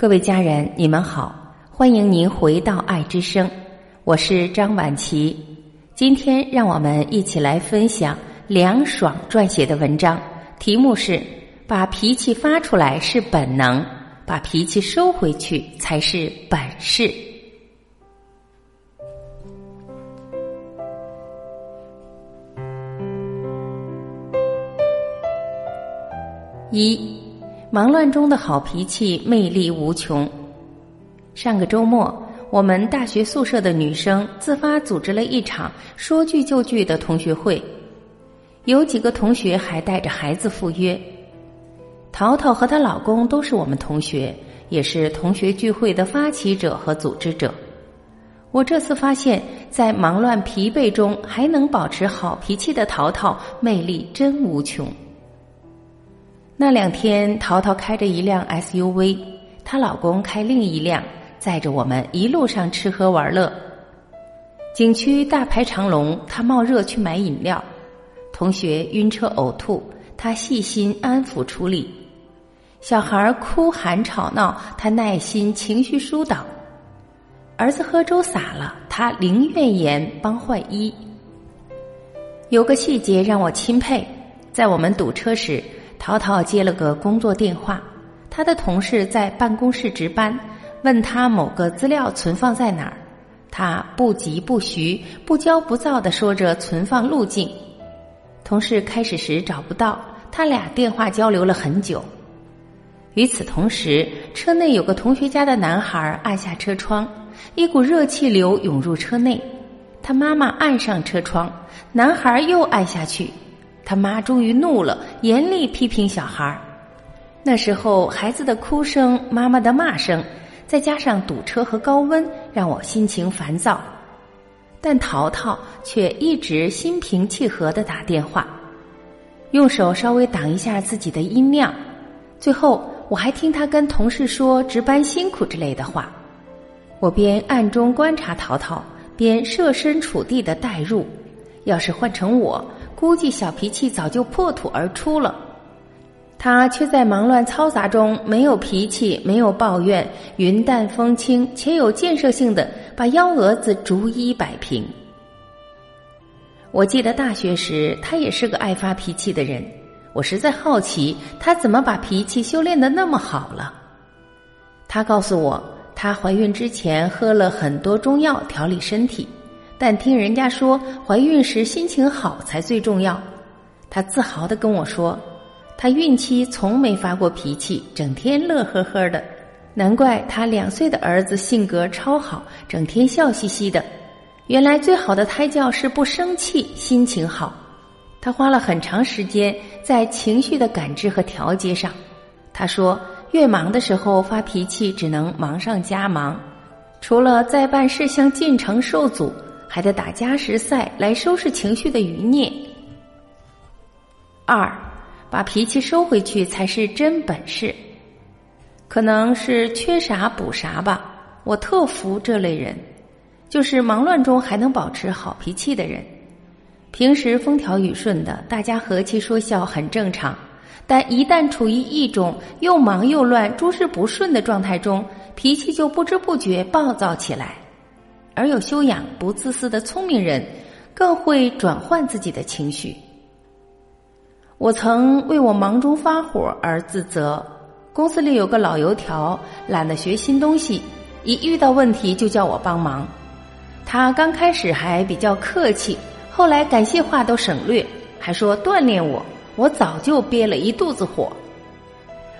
各位家人，你们好，欢迎您回到爱之声，我是张晚琪。今天让我们一起来分享梁爽撰写的文章，题目是“把脾气发出来是本能，把脾气收回去才是本事”。一。忙乱中的好脾气魅力无穷。上个周末，我们大学宿舍的女生自发组织了一场说聚就聚的同学会，有几个同学还带着孩子赴约。淘淘和她老公都是我们同学，也是同学聚会的发起者和组织者。我这次发现，在忙乱疲惫中还能保持好脾气的淘淘，魅力真无穷。那两天，淘淘开着一辆 SUV，她老公开另一辆，载着我们一路上吃喝玩乐。景区大排长龙，他冒热去买饮料；同学晕车呕吐，他细心安抚处理；小孩哭喊吵闹，他耐心情绪疏导；儿子喝粥洒了，他零怨言帮换衣。有个细节让我钦佩，在我们堵车时。淘淘接了个工作电话，他的同事在办公室值班，问他某个资料存放在哪儿，他不急不徐、不骄不躁地说着存放路径。同事开始时找不到，他俩电话交流了很久。与此同时，车内有个同学家的男孩按下车窗，一股热气流涌入车内，他妈妈按上车窗，男孩又按下去。他妈终于怒了，严厉批评小孩儿。那时候孩子的哭声、妈妈的骂声，再加上堵车和高温，让我心情烦躁。但淘淘却一直心平气和的打电话，用手稍微挡一下自己的音量。最后我还听他跟同事说值班辛苦之类的话。我边暗中观察淘淘，边设身处地的代入。要是换成我。估计小脾气早就破土而出了，他却在忙乱嘈杂中没有脾气，没有抱怨，云淡风轻且有建设性的把幺蛾子逐一摆平。我记得大学时，他也是个爱发脾气的人，我实在好奇他怎么把脾气修炼的那么好了。他告诉我，她怀孕之前喝了很多中药调理身体。但听人家说，怀孕时心情好才最重要。她自豪的跟我说，她孕期从没发过脾气，整天乐呵呵的。难怪她两岁的儿子性格超好，整天笑嘻嘻的。原来最好的胎教是不生气，心情好。她花了很长时间在情绪的感知和调节上。她说，越忙的时候发脾气，只能忙上加忙，除了在办事项进程受阻。还得打加时赛来收拾情绪的余孽。二，把脾气收回去才是真本事。可能是缺啥补啥吧，我特服这类人，就是忙乱中还能保持好脾气的人。平时风调雨顺的，大家和气说笑很正常，但一旦处于一种又忙又乱、诸事不顺的状态中，脾气就不知不觉暴躁起来。而有修养、不自私的聪明人，更会转换自己的情绪。我曾为我忙中发火而自责。公司里有个老油条，懒得学新东西，一遇到问题就叫我帮忙。他刚开始还比较客气，后来感谢话都省略，还说锻炼我。我早就憋了一肚子火。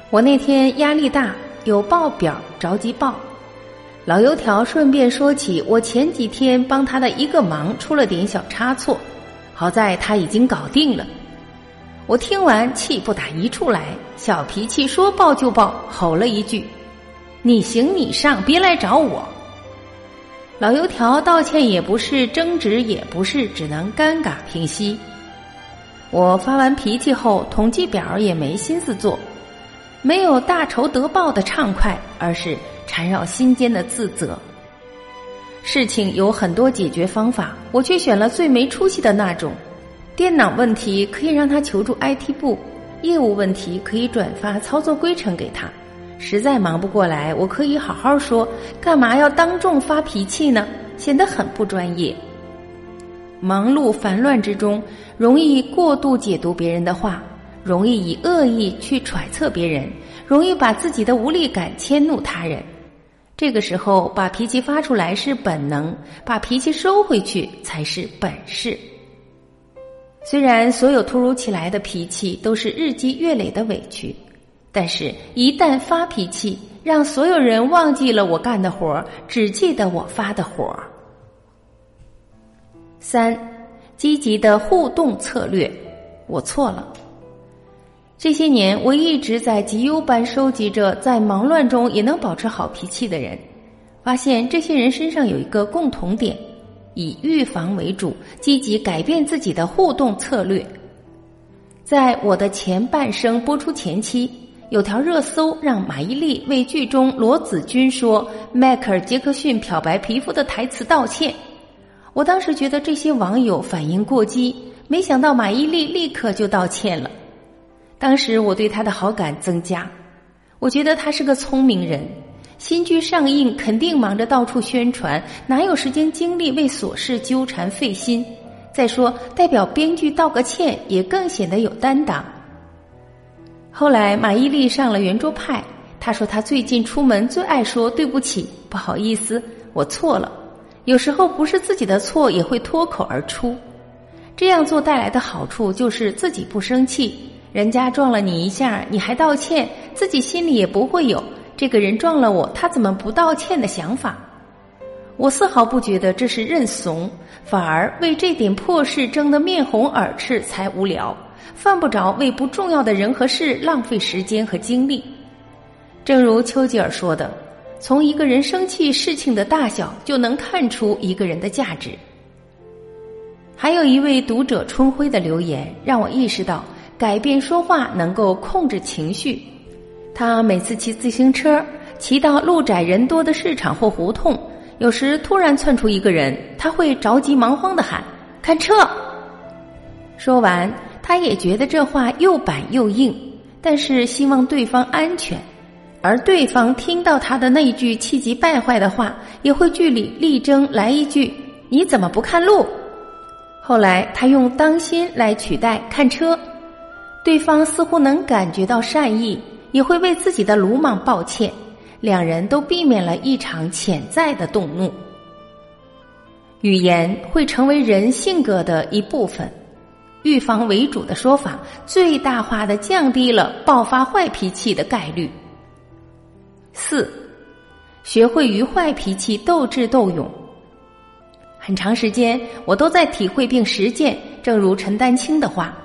我那天压力大，有报表着急报。老油条顺便说起，我前几天帮他的一个忙出了点小差错，好在他已经搞定了。我听完气不打一处来，小脾气说爆就爆，吼了一句：“你行你上，别来找我。”老油条道歉也不是，争执也不是，只能尴尬平息。我发完脾气后，统计表也没心思做，没有大仇得报的畅快，而是。缠绕心间的自责。事情有很多解决方法，我却选了最没出息的那种。电脑问题可以让他求助 IT 部，业务问题可以转发操作规程给他，实在忙不过来，我可以好好说，干嘛要当众发脾气呢？显得很不专业。忙碌烦乱之中，容易过度解读别人的话，容易以恶意去揣测别人，容易把自己的无力感迁怒他人。这个时候，把脾气发出来是本能，把脾气收回去才是本事。虽然所有突如其来的脾气都是日积月累的委屈，但是，一旦发脾气，让所有人忘记了我干的活儿只记得我发的火。三，积极的互动策略，我错了。这些年，我一直在集邮般收集着在忙乱中也能保持好脾气的人，发现这些人身上有一个共同点：以预防为主，积极改变自己的互动策略。在我的前半生播出前期，有条热搜让马伊琍为剧中罗子君说迈克尔·杰克逊漂白皮肤的台词道歉。我当时觉得这些网友反应过激，没想到马伊琍立刻就道歉了。当时我对他的好感增加，我觉得他是个聪明人。新剧上映肯定忙着到处宣传，哪有时间精力为琐事纠缠费心？再说代表编剧道个歉，也更显得有担当。后来马伊琍上了圆桌派，她说她最近出门最爱说对不起，不好意思，我错了。有时候不是自己的错，也会脱口而出。这样做带来的好处就是自己不生气，人家撞了你一下，你还道歉，自己心里也不会有这个人撞了我，他怎么不道歉的想法。我丝毫不觉得这是认怂，反而为这点破事争得面红耳赤才无聊，犯不着为不重要的人和事浪费时间和精力。正如丘吉尔说的。从一个人生气事情的大小就能看出一个人的价值。还有一位读者春晖的留言让我意识到，改变说话能够控制情绪。他每次骑自行车，骑到路窄人多的市场或胡同，有时突然窜出一个人，他会着急忙慌的喊：“看车！”说完，他也觉得这话又板又硬，但是希望对方安全。而对方听到他的那句气急败坏的话，也会据理力争来一句：“你怎么不看路？”后来他用“当心”来取代“看车”，对方似乎能感觉到善意，也会为自己的鲁莽抱歉，两人都避免了一场潜在的动怒。语言会成为人性格的一部分，预防为主的说法，最大化的降低了爆发坏脾气的概率。四，学会与坏脾气斗智斗勇。很长时间，我都在体会并实践。正如陈丹青的话，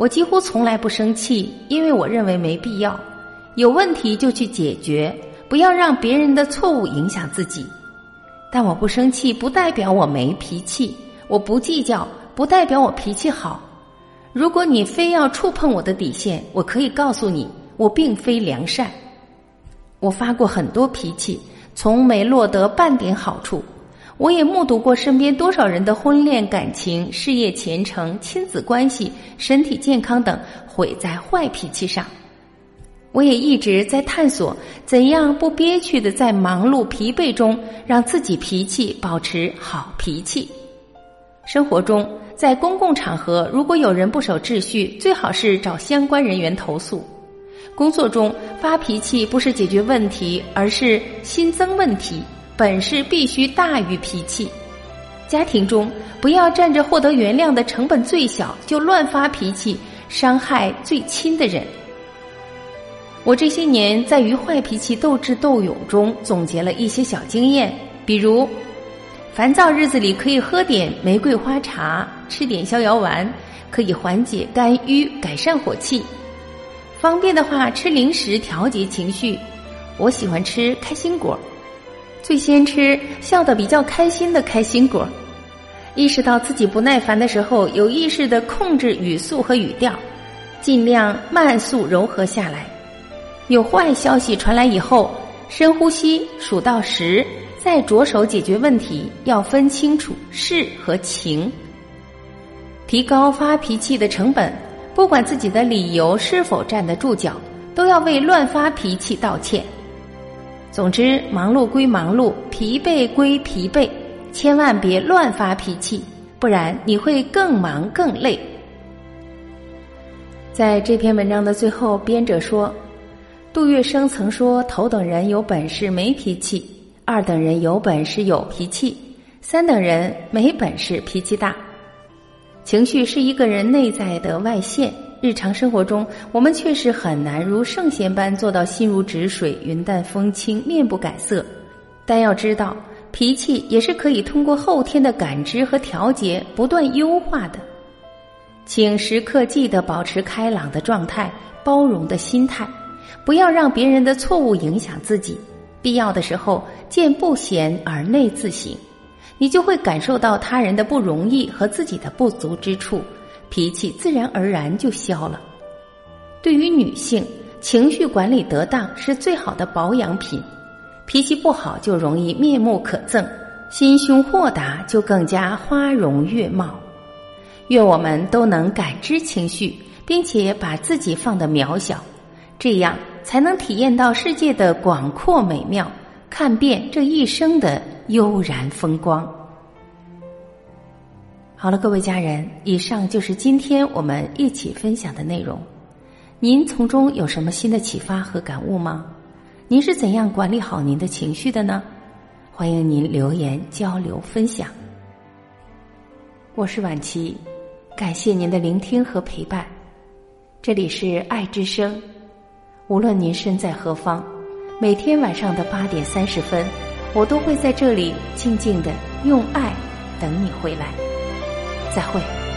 我几乎从来不生气，因为我认为没必要。有问题就去解决，不要让别人的错误影响自己。但我不生气，不代表我没脾气；我不计较，不代表我脾气好。如果你非要触碰我的底线，我可以告诉你，我并非良善。我发过很多脾气，从没落得半点好处。我也目睹过身边多少人的婚恋感情、事业前程、亲子关系、身体健康等毁在坏脾气上。我也一直在探索怎样不憋屈的在忙碌疲惫中让自己脾气保持好脾气。生活中，在公共场合，如果有人不守秩序，最好是找相关人员投诉。工作中发脾气不是解决问题，而是新增问题。本事必须大于脾气。家庭中不要占着获得原谅的成本最小就乱发脾气，伤害最亲的人。我这些年在与坏脾气斗智斗勇中总结了一些小经验，比如，烦躁日子里可以喝点玫瑰花茶，吃点逍遥丸，可以缓解肝郁，改善火气。方便的话，吃零食调节情绪。我喜欢吃开心果，最先吃笑得比较开心的开心果。意识到自己不耐烦的时候，有意识的控制语速和语调，尽量慢速柔和下来。有坏消息传来以后，深呼吸，数到十，再着手解决问题。要分清楚事和情，提高发脾气的成本。不管自己的理由是否站得住脚，都要为乱发脾气道歉。总之，忙碌归忙碌，疲惫归疲惫，千万别乱发脾气，不然你会更忙更累。在这篇文章的最后，编者说，杜月笙曾说：“头等人有本事没脾气，二等人有本事有脾气，三等人没本事脾气大。”情绪是一个人内在的外现，日常生活中我们确实很难如圣贤般做到心如止水、云淡风轻、面不改色。但要知道，脾气也是可以通过后天的感知和调节不断优化的。请时刻记得保持开朗的状态、包容的心态，不要让别人的错误影响自己。必要的时候，见不贤而内自省。你就会感受到他人的不容易和自己的不足之处，脾气自然而然就消了。对于女性，情绪管理得当是最好的保养品。脾气不好就容易面目可憎，心胸豁达就更加花容月貌。愿我们都能感知情绪，并且把自己放得渺小，这样才能体验到世界的广阔美妙，看遍这一生的。悠然风光。好了，各位家人，以上就是今天我们一起分享的内容。您从中有什么新的启发和感悟吗？您是怎样管理好您的情绪的呢？欢迎您留言交流分享。我是婉琪，感谢您的聆听和陪伴。这里是爱之声，无论您身在何方，每天晚上的八点三十分。我都会在这里静静的用爱等你回来，再会。